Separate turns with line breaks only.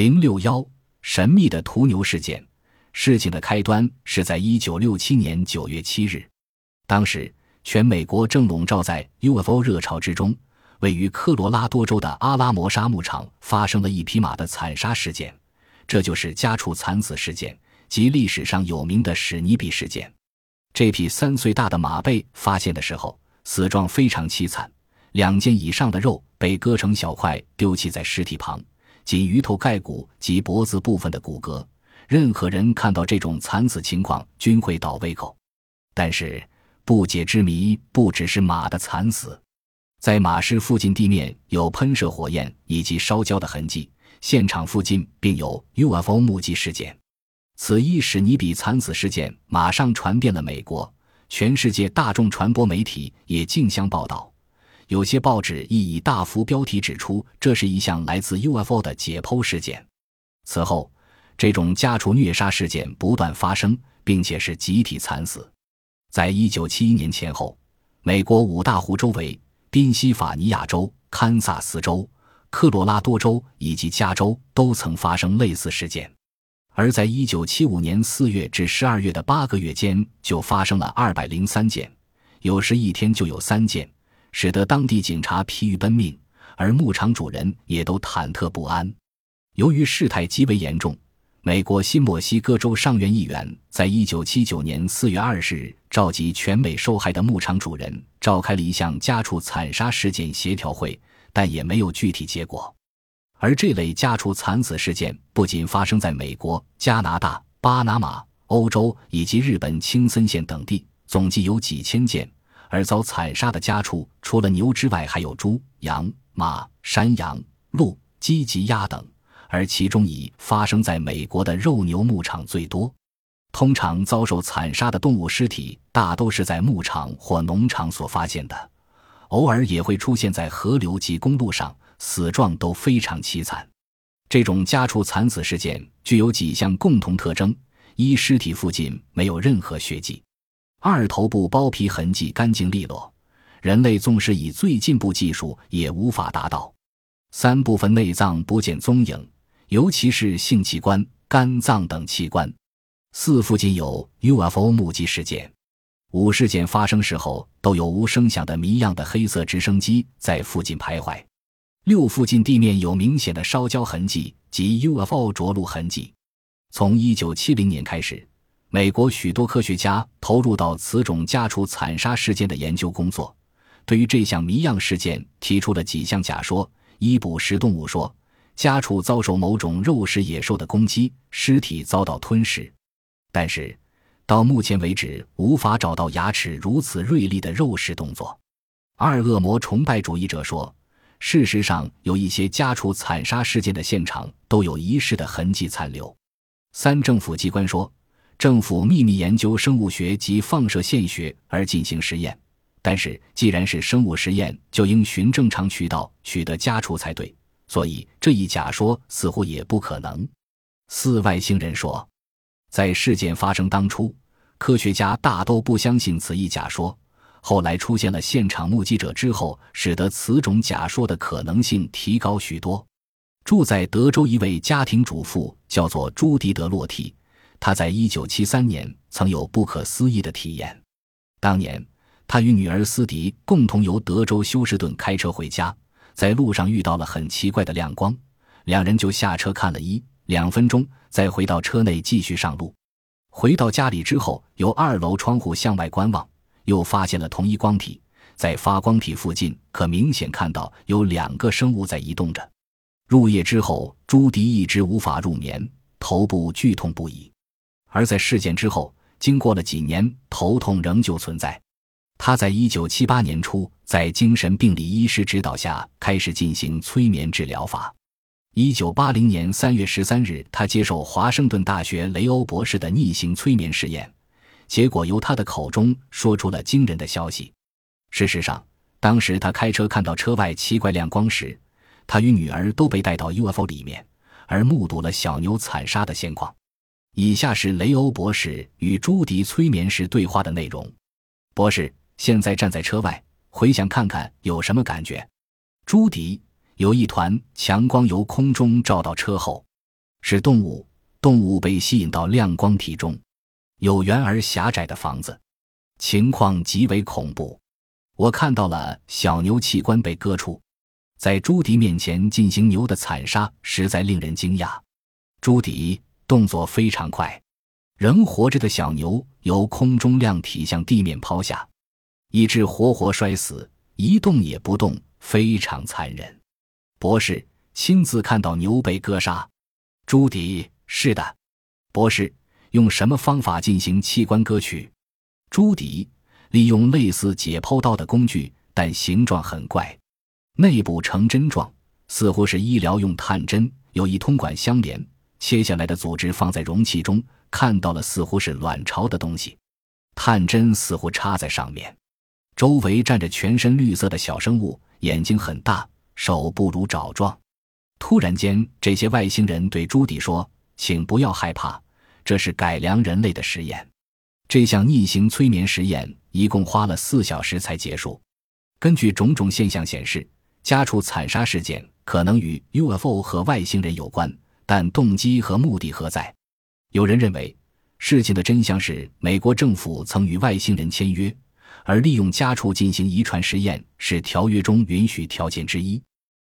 零六幺神秘的屠牛事件。事情的开端是在一九六七年九月七日，当时全美国正笼罩在 UFO 热潮之中。位于科罗拉多州的阿拉摩沙牧场发生了一匹马的惨杀事件，这就是家畜惨死事件及历史上有名的史尼比事件。这匹三岁大的马被发现的时候，死状非常凄惨，两件以上的肉被割成小块丢弃在尸体旁，仅鱼头盖骨及脖子部分的骨骼。任何人看到这种惨死情况均会倒胃口。但是不解之谜不只是马的惨死。在马尸附近地面有喷射火焰以及烧焦的痕迹，现场附近并有 UFO 目击事件。此一史尼比惨死事件马上传遍了美国，全世界大众传播媒体也竞相报道，有些报纸亦以大幅标题指出这是一项来自 UFO 的解剖事件。此后，这种家畜虐杀事件不断发生，并且是集体惨死。在一九七一年前后，美国五大湖周围。宾夕法尼亚州、堪萨斯州、科罗拉多州以及加州都曾发生类似事件，而在1975年4月至12月的八个月间，就发生了203件，有时一天就有三件，使得当地警察疲于奔命，而牧场主人也都忐忑不安。由于事态极为严重。美国新墨西哥州上院议员在一九七九年四月二十日召集全美受害的牧场主人，召开了一项家畜惨杀事件协调会，但也没有具体结果。而这类家畜惨死事件不仅发生在美国、加拿大、巴拿马、欧洲以及日本青森县等地，总计有几千件。而遭惨杀的家畜除了牛之外，还有猪、羊、马、山羊、鹿、鸡及鸭等。而其中以发生在美国的肉牛牧场最多。通常遭受惨杀的动物尸体大都是在牧场或农场所发现的，偶尔也会出现在河流及公路上，死状都非常凄惨。这种家畜惨死事件具有几项共同特征：一、尸体附近没有任何血迹；二、头部包皮痕迹干净利落，人类纵使以最进步技术也无法达到；三、部分内脏不见踪影。尤其是性器官、肝脏等器官。四附近有 UFO 目击事件。五事件发生时候都有无声响的谜样的黑色直升机在附近徘徊。六附近地面有明显的烧焦痕迹及 UFO 着陆痕迹。从一九七零年开始，美国许多科学家投入到此种家畜惨杀事件的研究工作，对于这项谜样事件提出了几项假说：一、捕食动物说。家畜遭受某种肉食野兽的攻击，尸体遭到吞噬，但是到目前为止无法找到牙齿如此锐利的肉食动作。二恶魔崇拜主义者说，事实上有一些家畜惨杀事件的现场都有遗失的痕迹残留。三政府机关说，政府秘密研究生物学及放射线学而进行实验，但是既然是生物实验，就应循正常渠道取得家畜才对。所以这一假说似乎也不可能。四外星人说，在事件发生当初，科学家大都不相信此一假说。后来出现了现场目击者之后，使得此种假说的可能性提高许多。住在德州一位家庭主妇叫做朱迪德洛蒂，他在一九七三年曾有不可思议的体验。当年，他与女儿斯迪共同由德州休斯顿开车回家。在路上遇到了很奇怪的亮光，两人就下车看了一两分钟，再回到车内继续上路。回到家里之后，由二楼窗户向外观望，又发现了同一光体。在发光体附近，可明显看到有两个生物在移动着。入夜之后，朱迪一直无法入眠，头部剧痛不已。而在事件之后，经过了几年，头痛仍旧存在。他在一九七八年初，在精神病理医师指导下开始进行催眠治疗法。一九八零年三月十三日，他接受华盛顿大学雷欧博士的逆行催眠试验，结果由他的口中说出了惊人的消息。事实上，当时他开车看到车外奇怪亮光时，他与女儿都被带到 UFO 里面，而目睹了小牛惨杀的现况。以下是雷欧博士与朱迪催眠时对话的内容：博士。现在站在车外，回想看看有什么感觉？朱迪，有一团强光由空中照到车后。是动物，动物被吸引到亮光体中，有圆而狭窄的房子，情况极为恐怖。我看到了小牛器官被割出，在朱迪面前进行牛的惨杀，实在令人惊讶。朱迪动作非常快，仍活着的小牛由空中亮体向地面抛下，以致活活摔死，一动也不动，非常残忍。博士亲自看到牛被割杀。朱迪是的，博士用什么方法进行器官割取？朱迪。利用类似解剖刀的工具，但形状很怪，内部呈针状，似乎是医疗用探针，有一通管相连。切下来的组织放在容器中，看到了似乎是卵巢的东西，探针似乎插在上面。周围站着全身绿色的小生物，眼睛很大，手不如爪状。突然间，这些外星人对朱迪说：“请不要害怕，这是改良人类的实验。”这项逆行催眠实验一共花了四小时才结束。根据种种现象显示，家畜惨杀事件可能与 UFO 和外星人有关，但动机和目的何在？有人认为，事情的真相是美国政府曾与外星人签约，而利用家畜进行遗传实验是条约中允许条件之一。